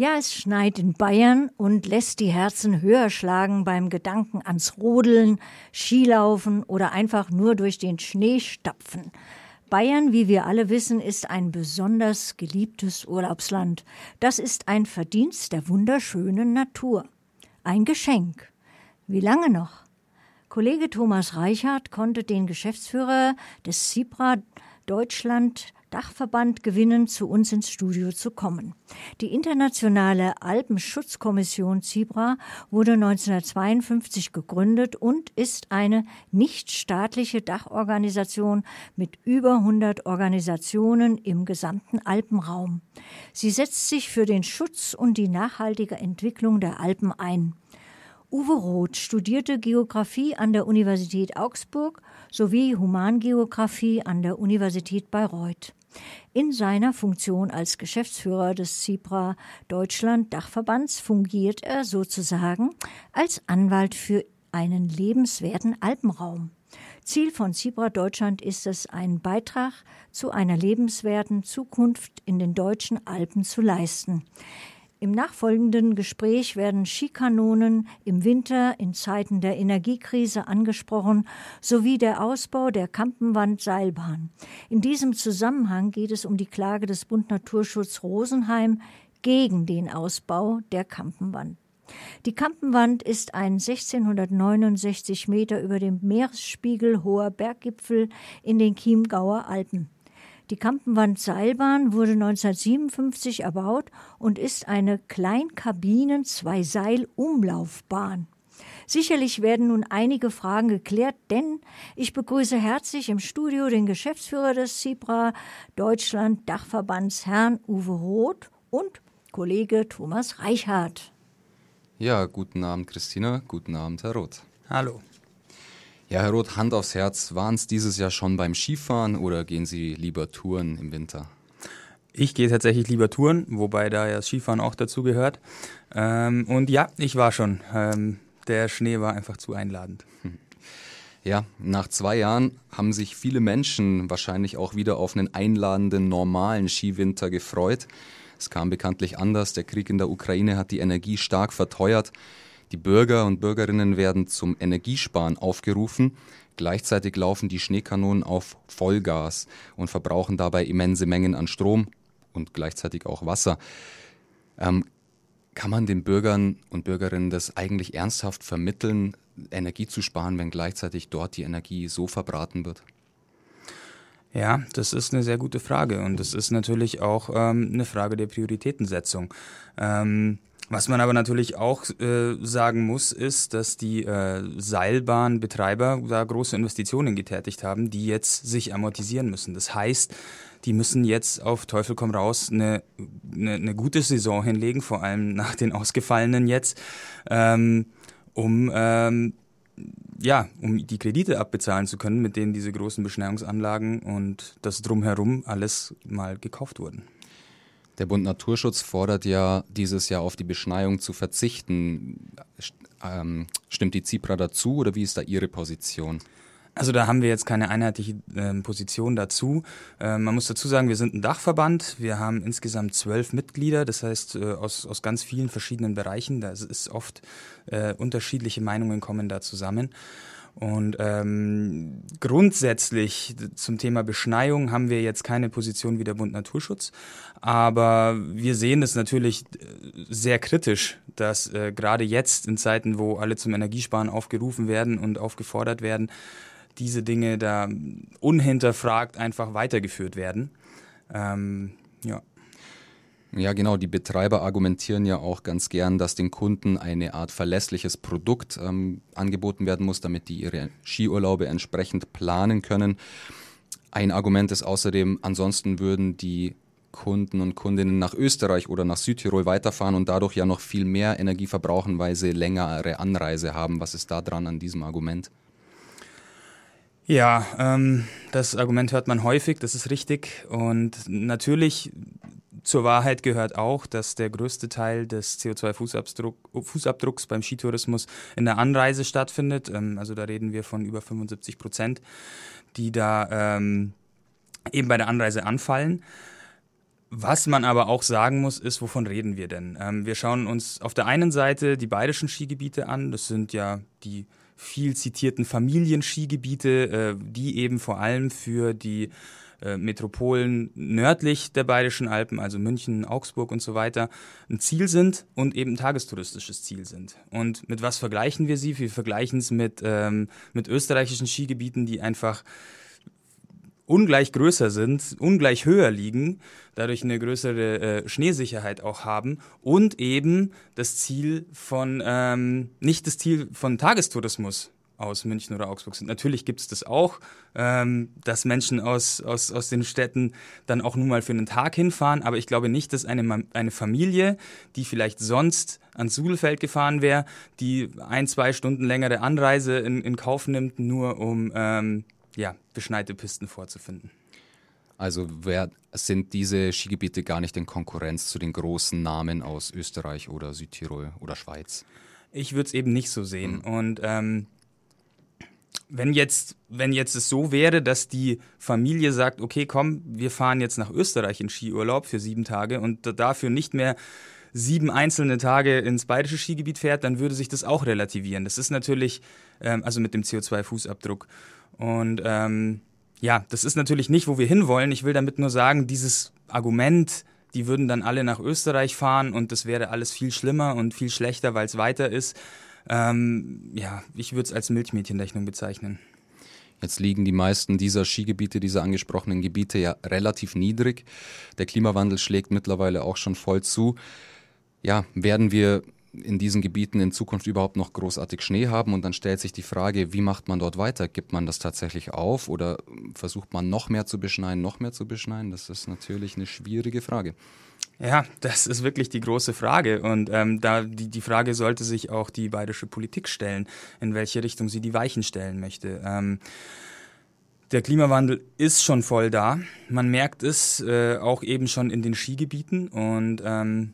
Ja, es schneit in Bayern und lässt die Herzen höher schlagen beim Gedanken ans Rodeln, Skilaufen oder einfach nur durch den Schnee stapfen. Bayern, wie wir alle wissen, ist ein besonders geliebtes Urlaubsland. Das ist ein Verdienst der wunderschönen Natur. Ein Geschenk. Wie lange noch? Kollege Thomas Reichert konnte den Geschäftsführer des CIPRA Deutschland Dachverband gewinnen, zu uns ins Studio zu kommen. Die internationale Alpenschutzkommission Zibra wurde 1952 gegründet und ist eine nichtstaatliche Dachorganisation mit über 100 Organisationen im gesamten Alpenraum. Sie setzt sich für den Schutz und die nachhaltige Entwicklung der Alpen ein. Uwe Roth studierte Geographie an der Universität Augsburg sowie Humangeographie an der Universität Bayreuth. In seiner Funktion als Geschäftsführer des CIPRA Deutschland Dachverbands fungiert er sozusagen als Anwalt für einen lebenswerten Alpenraum. Ziel von CIPRA Deutschland ist es, einen Beitrag zu einer lebenswerten Zukunft in den deutschen Alpen zu leisten. Im nachfolgenden Gespräch werden Skikanonen im Winter in Zeiten der Energiekrise angesprochen, sowie der Ausbau der Kampenwand-Seilbahn. In diesem Zusammenhang geht es um die Klage des Bund Naturschutz Rosenheim gegen den Ausbau der Kampenwand. Die Kampenwand ist ein 1669 Meter über dem Meeresspiegel hoher Berggipfel in den Chiemgauer Alpen. Die Kampenwand-Seilbahn wurde 1957 erbaut und ist eine Kleinkabinen-Zwei-Seil-Umlaufbahn. Sicherlich werden nun einige Fragen geklärt, denn ich begrüße herzlich im Studio den Geschäftsführer des CIPRA Deutschland Dachverbands, Herrn Uwe Roth und Kollege Thomas Reichhardt. Ja, guten Abend, Christina. Guten Abend, Herr Roth. Hallo. Ja, Herr Roth, Hand aufs Herz, waren es dieses Jahr schon beim Skifahren oder gehen Sie lieber Touren im Winter? Ich gehe tatsächlich lieber Touren, wobei da ja das Skifahren auch dazu gehört. Ähm, und ja, ich war schon. Ähm, der Schnee war einfach zu einladend. Ja, nach zwei Jahren haben sich viele Menschen wahrscheinlich auch wieder auf einen einladenden, normalen Skiwinter gefreut. Es kam bekanntlich anders. Der Krieg in der Ukraine hat die Energie stark verteuert. Die Bürger und Bürgerinnen werden zum Energiesparen aufgerufen. Gleichzeitig laufen die Schneekanonen auf Vollgas und verbrauchen dabei immense Mengen an Strom und gleichzeitig auch Wasser. Ähm, kann man den Bürgern und Bürgerinnen das eigentlich ernsthaft vermitteln, Energie zu sparen, wenn gleichzeitig dort die Energie so verbraten wird? Ja, das ist eine sehr gute Frage und es ist natürlich auch ähm, eine Frage der Prioritätensetzung. Ähm, was man aber natürlich auch äh, sagen muss, ist, dass die äh, Seilbahnbetreiber da große Investitionen getätigt haben, die jetzt sich amortisieren müssen. Das heißt, die müssen jetzt auf Teufel komm raus eine, eine, eine gute Saison hinlegen, vor allem nach den ausgefallenen jetzt, ähm, um ähm, ja, um die Kredite abbezahlen zu können, mit denen diese großen Beschneiungsanlagen und das drumherum alles mal gekauft wurden. Der Bund Naturschutz fordert ja dieses Jahr auf die Beschneiung zu verzichten. Ähm, stimmt die ZIPRA dazu oder wie ist da Ihre Position? Also da haben wir jetzt keine einheitliche äh, Position dazu. Äh, man muss dazu sagen, wir sind ein Dachverband. Wir haben insgesamt zwölf Mitglieder, das heißt äh, aus, aus ganz vielen verschiedenen Bereichen. Da ist oft äh, unterschiedliche Meinungen kommen da zusammen. Und ähm, grundsätzlich zum Thema Beschneiung haben wir jetzt keine Position wie der Bund Naturschutz, aber wir sehen es natürlich äh, sehr kritisch, dass äh, gerade jetzt in Zeiten, wo alle zum Energiesparen aufgerufen werden und aufgefordert werden, diese Dinge da unhinterfragt einfach weitergeführt werden. Ähm, ja. Ja, genau. Die Betreiber argumentieren ja auch ganz gern, dass den Kunden eine Art verlässliches Produkt ähm, angeboten werden muss, damit die ihre Skiurlaube entsprechend planen können. Ein Argument ist außerdem, ansonsten würden die Kunden und Kundinnen nach Österreich oder nach Südtirol weiterfahren und dadurch ja noch viel mehr Energie verbrauchen, weil sie längere Anreise haben. Was ist da dran an diesem Argument? Ja, ähm, das Argument hört man häufig, das ist richtig. Und natürlich zur Wahrheit gehört auch, dass der größte Teil des CO2-Fußabdrucks beim Skitourismus in der Anreise stattfindet. Ähm, also da reden wir von über 75 Prozent, die da ähm, eben bei der Anreise anfallen. Was man aber auch sagen muss, ist, wovon reden wir denn? Ähm, wir schauen uns auf der einen Seite die bayerischen Skigebiete an. Das sind ja die viel zitierten Familienskigebiete, äh, die eben vor allem für die äh, Metropolen nördlich der Bayerischen Alpen, also München, Augsburg und so weiter, ein Ziel sind und eben ein tagestouristisches Ziel sind. Und mit was vergleichen wir sie? Wir vergleichen es mit, ähm, mit österreichischen Skigebieten, die einfach ungleich größer sind, ungleich höher liegen, dadurch eine größere äh, Schneesicherheit auch haben und eben das Ziel von, ähm, nicht das Ziel von Tagestourismus aus München oder Augsburg sind. Natürlich gibt es das auch, ähm, dass Menschen aus, aus, aus den Städten dann auch nur mal für einen Tag hinfahren, aber ich glaube nicht, dass eine, eine Familie, die vielleicht sonst ans Sudelfeld gefahren wäre, die ein, zwei Stunden längere Anreise in, in Kauf nimmt, nur um ähm, ja, beschneite Pisten vorzufinden. Also wer, sind diese Skigebiete gar nicht in Konkurrenz zu den großen Namen aus Österreich oder Südtirol oder Schweiz? Ich würde es eben nicht so sehen. Mhm. Und ähm, wenn jetzt, wenn jetzt es so wäre, dass die Familie sagt, okay, komm, wir fahren jetzt nach Österreich in Skiurlaub für sieben Tage und dafür nicht mehr sieben einzelne Tage ins bayerische Skigebiet fährt, dann würde sich das auch relativieren. Das ist natürlich, ähm, also mit dem CO2-Fußabdruck. Und ähm, ja, das ist natürlich nicht, wo wir hinwollen. Ich will damit nur sagen, dieses Argument, die würden dann alle nach Österreich fahren und das wäre alles viel schlimmer und viel schlechter, weil es weiter ist. Ähm, ja, ich würde es als Milchmädchenrechnung bezeichnen. Jetzt liegen die meisten dieser Skigebiete, dieser angesprochenen Gebiete ja relativ niedrig. Der Klimawandel schlägt mittlerweile auch schon voll zu. Ja, werden wir in diesen Gebieten in Zukunft überhaupt noch großartig Schnee haben. Und dann stellt sich die Frage, wie macht man dort weiter? Gibt man das tatsächlich auf oder versucht man noch mehr zu beschneien, noch mehr zu beschneien? Das ist natürlich eine schwierige Frage. Ja, das ist wirklich die große Frage. Und ähm, da die, die Frage sollte sich auch die bayerische Politik stellen, in welche Richtung sie die Weichen stellen möchte. Ähm, der Klimawandel ist schon voll da. Man merkt es äh, auch eben schon in den Skigebieten und ähm,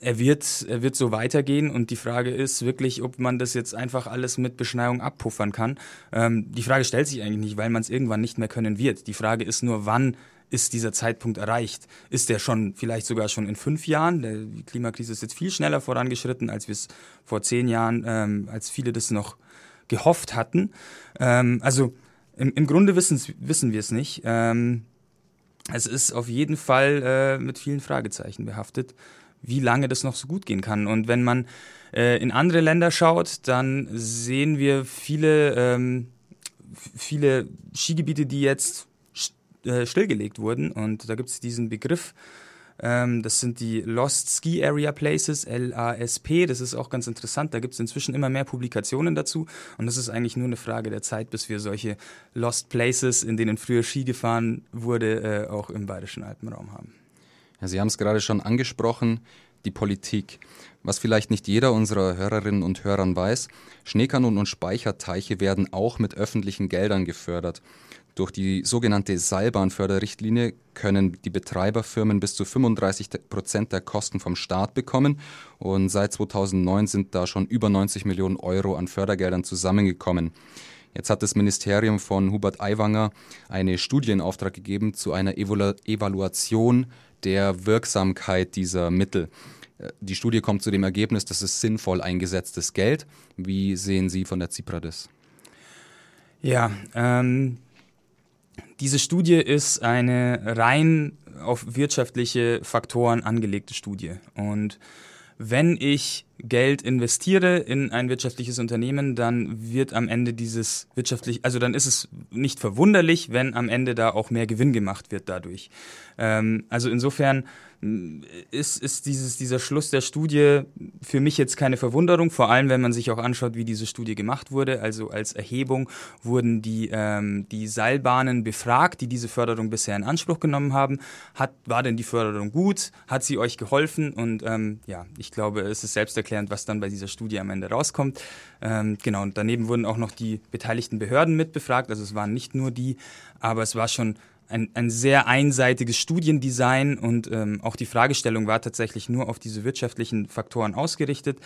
er wird, er wird so weitergehen und die Frage ist wirklich, ob man das jetzt einfach alles mit Beschneiung abpuffern kann. Ähm, die Frage stellt sich eigentlich nicht, weil man es irgendwann nicht mehr können wird. Die Frage ist nur, wann ist dieser Zeitpunkt erreicht? Ist der schon vielleicht sogar schon in fünf Jahren? Die Klimakrise ist jetzt viel schneller vorangeschritten, als wir es vor zehn Jahren, ähm, als viele das noch gehofft hatten. Ähm, also im, im Grunde wissen wir es nicht. Ähm, es ist auf jeden Fall äh, mit vielen Fragezeichen behaftet wie lange das noch so gut gehen kann. Und wenn man äh, in andere Länder schaut, dann sehen wir viele, ähm, viele Skigebiete, die jetzt äh, stillgelegt wurden. Und da gibt es diesen Begriff, ähm, das sind die Lost Ski Area Places, LASP. Das ist auch ganz interessant. Da gibt es inzwischen immer mehr Publikationen dazu. Und das ist eigentlich nur eine Frage der Zeit, bis wir solche Lost Places, in denen früher Ski gefahren wurde, äh, auch im bayerischen Alpenraum haben. Ja, Sie haben es gerade schon angesprochen, die Politik. Was vielleicht nicht jeder unserer Hörerinnen und Hörern weiß, Schneekanonen und Speicherteiche werden auch mit öffentlichen Geldern gefördert. Durch die sogenannte Seilbahnförderrichtlinie können die Betreiberfirmen bis zu 35 Prozent der Kosten vom Staat bekommen. Und seit 2009 sind da schon über 90 Millionen Euro an Fördergeldern zusammengekommen. Jetzt hat das Ministerium von Hubert Aiwanger eine Studie in Auftrag gegeben zu einer Evalu Evaluation der Wirksamkeit dieser Mittel. Die Studie kommt zu dem Ergebnis, das ist sinnvoll eingesetztes Geld. Wie sehen Sie von der Zipra das? Ja, ähm, diese Studie ist eine rein auf wirtschaftliche Faktoren angelegte Studie. Und wenn ich Geld investiere in ein wirtschaftliches Unternehmen, dann wird am Ende dieses wirtschaftlich, also dann ist es nicht verwunderlich, wenn am Ende da auch mehr Gewinn gemacht wird dadurch. Ähm, also insofern ist, ist dieses, dieser Schluss der Studie für mich jetzt keine Verwunderung, vor allem wenn man sich auch anschaut, wie diese Studie gemacht wurde. Also als Erhebung wurden die, ähm, die Seilbahnen befragt, die diese Förderung bisher in Anspruch genommen haben. Hat, war denn die Förderung gut? Hat sie euch geholfen? Und ähm, ja, ich glaube, es ist selbsterklärend, was dann bei dieser Studie am Ende rauskommt. Ähm, genau, und daneben wurden auch noch die beteiligten Behörden mitbefragt. Also es waren nicht nur die, aber es war schon ein, ein sehr einseitiges Studiendesign und ähm, auch die Fragestellung war tatsächlich nur auf diese wirtschaftlichen Faktoren ausgerichtet.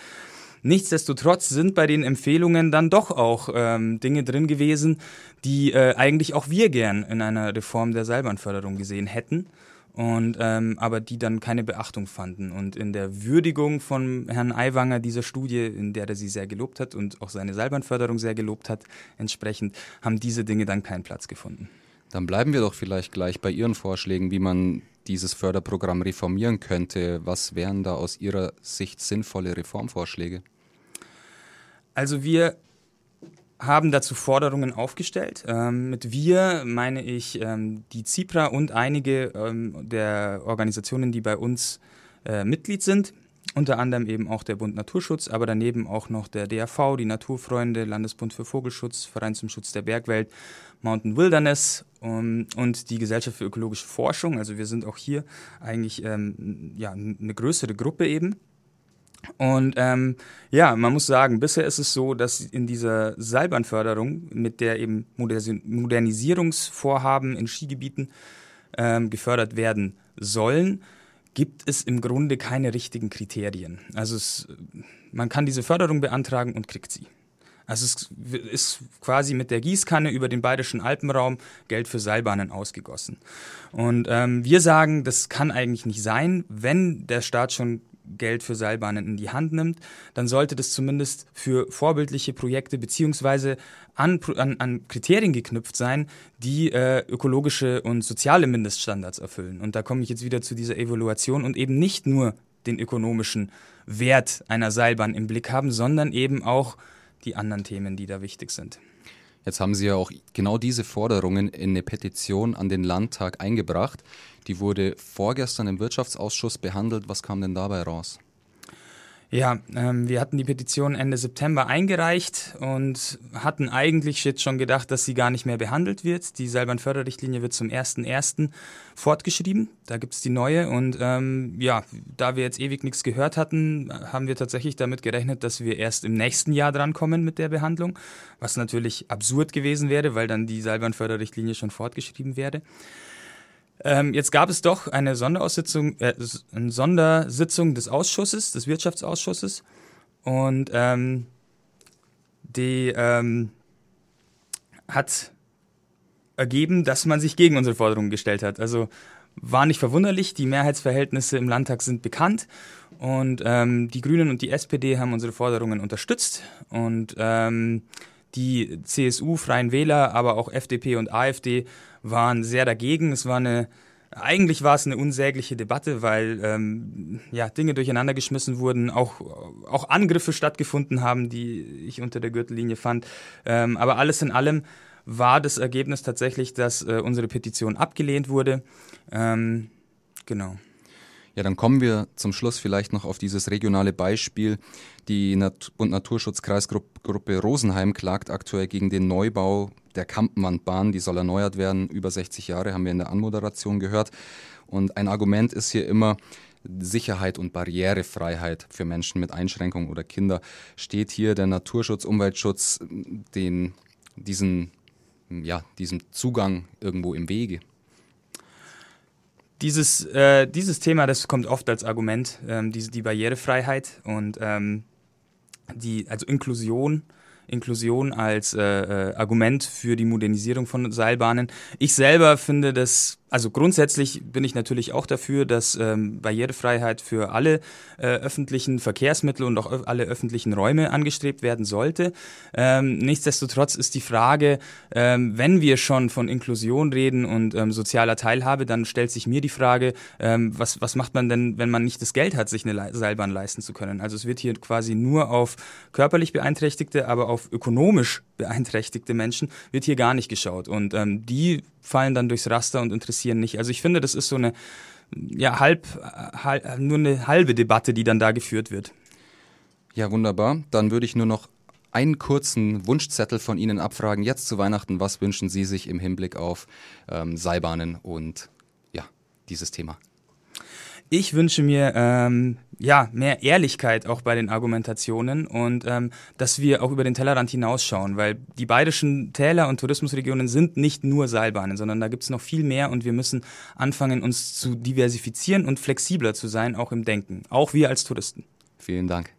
Nichtsdestotrotz sind bei den Empfehlungen dann doch auch ähm, Dinge drin gewesen, die äh, eigentlich auch wir gern in einer Reform der Seilbahnförderung gesehen hätten. und ähm, aber die dann keine Beachtung fanden. Und in der Würdigung von Herrn Aiwanger dieser Studie, in der er sie sehr gelobt hat und auch seine Seilbahnförderung sehr gelobt hat, entsprechend haben diese Dinge dann keinen Platz gefunden. Dann bleiben wir doch vielleicht gleich bei Ihren Vorschlägen, wie man dieses Förderprogramm reformieren könnte. Was wären da aus Ihrer Sicht sinnvolle Reformvorschläge? Also wir haben dazu Forderungen aufgestellt. Ähm, mit wir meine ich ähm, die ZIPRA und einige ähm, der Organisationen, die bei uns äh, Mitglied sind. Unter anderem eben auch der Bund Naturschutz, aber daneben auch noch der DAV, die Naturfreunde, Landesbund für Vogelschutz, Verein zum Schutz der Bergwelt, Mountain Wilderness um, und die Gesellschaft für ökologische Forschung. Also wir sind auch hier eigentlich ähm, ja, eine größere Gruppe eben. Und ähm, ja, man muss sagen, bisher ist es so, dass in dieser Seilbahnförderung, mit der eben Modernisierungsvorhaben in Skigebieten ähm, gefördert werden sollen, gibt es im Grunde keine richtigen Kriterien. Also es, man kann diese Förderung beantragen und kriegt sie. Also es ist quasi mit der Gießkanne über den bayerischen Alpenraum Geld für Seilbahnen ausgegossen. Und ähm, wir sagen, das kann eigentlich nicht sein, wenn der Staat schon Geld für Seilbahnen in die Hand nimmt, dann sollte das zumindest für vorbildliche Projekte beziehungsweise an, an, an Kriterien geknüpft sein, die äh, ökologische und soziale Mindeststandards erfüllen. Und da komme ich jetzt wieder zu dieser Evaluation und eben nicht nur den ökonomischen Wert einer Seilbahn im Blick haben, sondern eben auch die anderen Themen, die da wichtig sind. Jetzt haben Sie ja auch genau diese Forderungen in eine Petition an den Landtag eingebracht. Die wurde vorgestern im Wirtschaftsausschuss behandelt. Was kam denn dabei raus? Ja, ähm, wir hatten die Petition Ende September eingereicht und hatten eigentlich jetzt schon gedacht, dass sie gar nicht mehr behandelt wird. Die Seilbahnförderrichtlinie wird zum 1.1. fortgeschrieben. Da gibt es die neue. Und ähm, ja, da wir jetzt ewig nichts gehört hatten, haben wir tatsächlich damit gerechnet, dass wir erst im nächsten Jahr drankommen mit der Behandlung. Was natürlich absurd gewesen wäre, weil dann die Seilbahnförderrichtlinie schon fortgeschrieben wäre. Ähm, jetzt gab es doch eine Sonderaussitzung, äh, eine Sondersitzung des Ausschusses, des Wirtschaftsausschusses. Und ähm, die ähm, hat ergeben, dass man sich gegen unsere Forderungen gestellt hat. Also war nicht verwunderlich, die Mehrheitsverhältnisse im Landtag sind bekannt und ähm, die Grünen und die SPD haben unsere Forderungen unterstützt und ähm, die CSU, Freien Wähler, aber auch FDP und AfD waren sehr dagegen. Es war eine eigentlich war es eine unsägliche Debatte, weil ähm, ja, Dinge durcheinander geschmissen wurden, auch, auch Angriffe stattgefunden haben, die ich unter der Gürtellinie fand. Ähm, aber alles in allem war das Ergebnis tatsächlich, dass äh, unsere Petition abgelehnt wurde. Ähm, genau. Ja, dann kommen wir zum Schluss vielleicht noch auf dieses regionale Beispiel. Die Nat Bund Naturschutzkreisgruppe Rosenheim klagt aktuell gegen den Neubau der Kampenwandbahn. Die soll erneuert werden. Über 60 Jahre haben wir in der Anmoderation gehört. Und ein Argument ist hier immer, Sicherheit und Barrierefreiheit für Menschen mit Einschränkungen oder Kinder. Steht hier der Naturschutz, Umweltschutz den, diesen, ja, diesem Zugang irgendwo im Wege? Dieses, äh, dieses Thema, das kommt oft als Argument, ähm, die, die Barrierefreiheit und ähm, die, also Inklusion Inklusion als äh, äh, Argument für die Modernisierung von Seilbahnen. Ich selber finde das, also grundsätzlich bin ich natürlich auch dafür, dass ähm, Barrierefreiheit für alle äh, öffentlichen Verkehrsmittel und auch alle öffentlichen Räume angestrebt werden sollte. Ähm, nichtsdestotrotz ist die Frage, ähm, wenn wir schon von Inklusion reden und ähm, sozialer Teilhabe, dann stellt sich mir die Frage, ähm, was, was macht man denn, wenn man nicht das Geld hat, sich eine Seilbahn leisten zu können? Also es wird hier quasi nur auf körperlich Beeinträchtigte, aber auf ökonomisch beeinträchtigte Menschen wird hier gar nicht geschaut. Und ähm, die fallen dann durchs Raster und interessieren nicht. Also ich finde, das ist so eine ja halb, halb nur eine halbe Debatte, die dann da geführt wird. Ja, wunderbar. Dann würde ich nur noch einen kurzen Wunschzettel von Ihnen abfragen. Jetzt zu Weihnachten, was wünschen Sie sich im Hinblick auf ähm, Seilbahnen und ja, dieses Thema? Ich wünsche mir ähm, ja mehr Ehrlichkeit auch bei den Argumentationen und ähm, dass wir auch über den Tellerrand hinausschauen, weil die bayerischen Täler und Tourismusregionen sind nicht nur Seilbahnen, sondern da gibt es noch viel mehr und wir müssen anfangen, uns zu diversifizieren und flexibler zu sein, auch im Denken, auch wir als Touristen. Vielen Dank.